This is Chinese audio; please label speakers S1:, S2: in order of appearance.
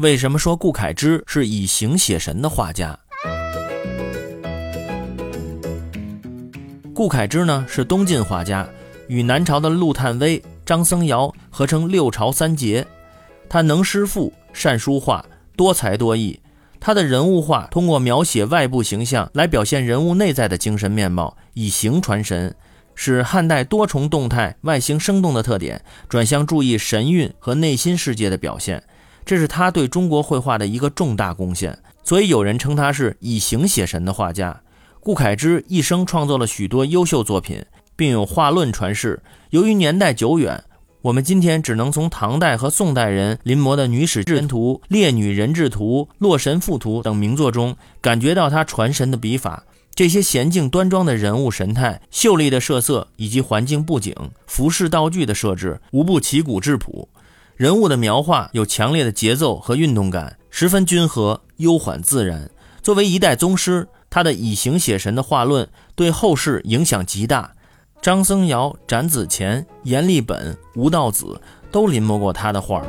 S1: 为什么说顾恺之是以形写神的画家？顾恺之呢是东晋画家，与南朝的陆探微、张僧繇合称六朝三杰。他能诗赋，善书画，多才多艺。他的人物画通过描写外部形象来表现人物内在的精神面貌，以形传神，使汉代多重动态、外形生动的特点转向注意神韵和内心世界的表现。这是他对中国绘画的一个重大贡献，所以有人称他是以形写神的画家。顾恺之一生创作了许多优秀作品，并有画论传世。由于年代久远，我们今天只能从唐代和宋代人临摹的《女史箴图》《列女人质图》《洛神赋图》等名作中，感觉到他传神的笔法。这些娴静端庄的人物神态、秀丽的设色以及环境布景、服饰道具的设置，无不奇古质朴。人物的描画有强烈的节奏和运动感，十分均和、悠缓自然。作为一代宗师，他的以形写神的画论对后世影响极大。张僧繇、展子虔、阎立本、吴道子都临摹过他的画。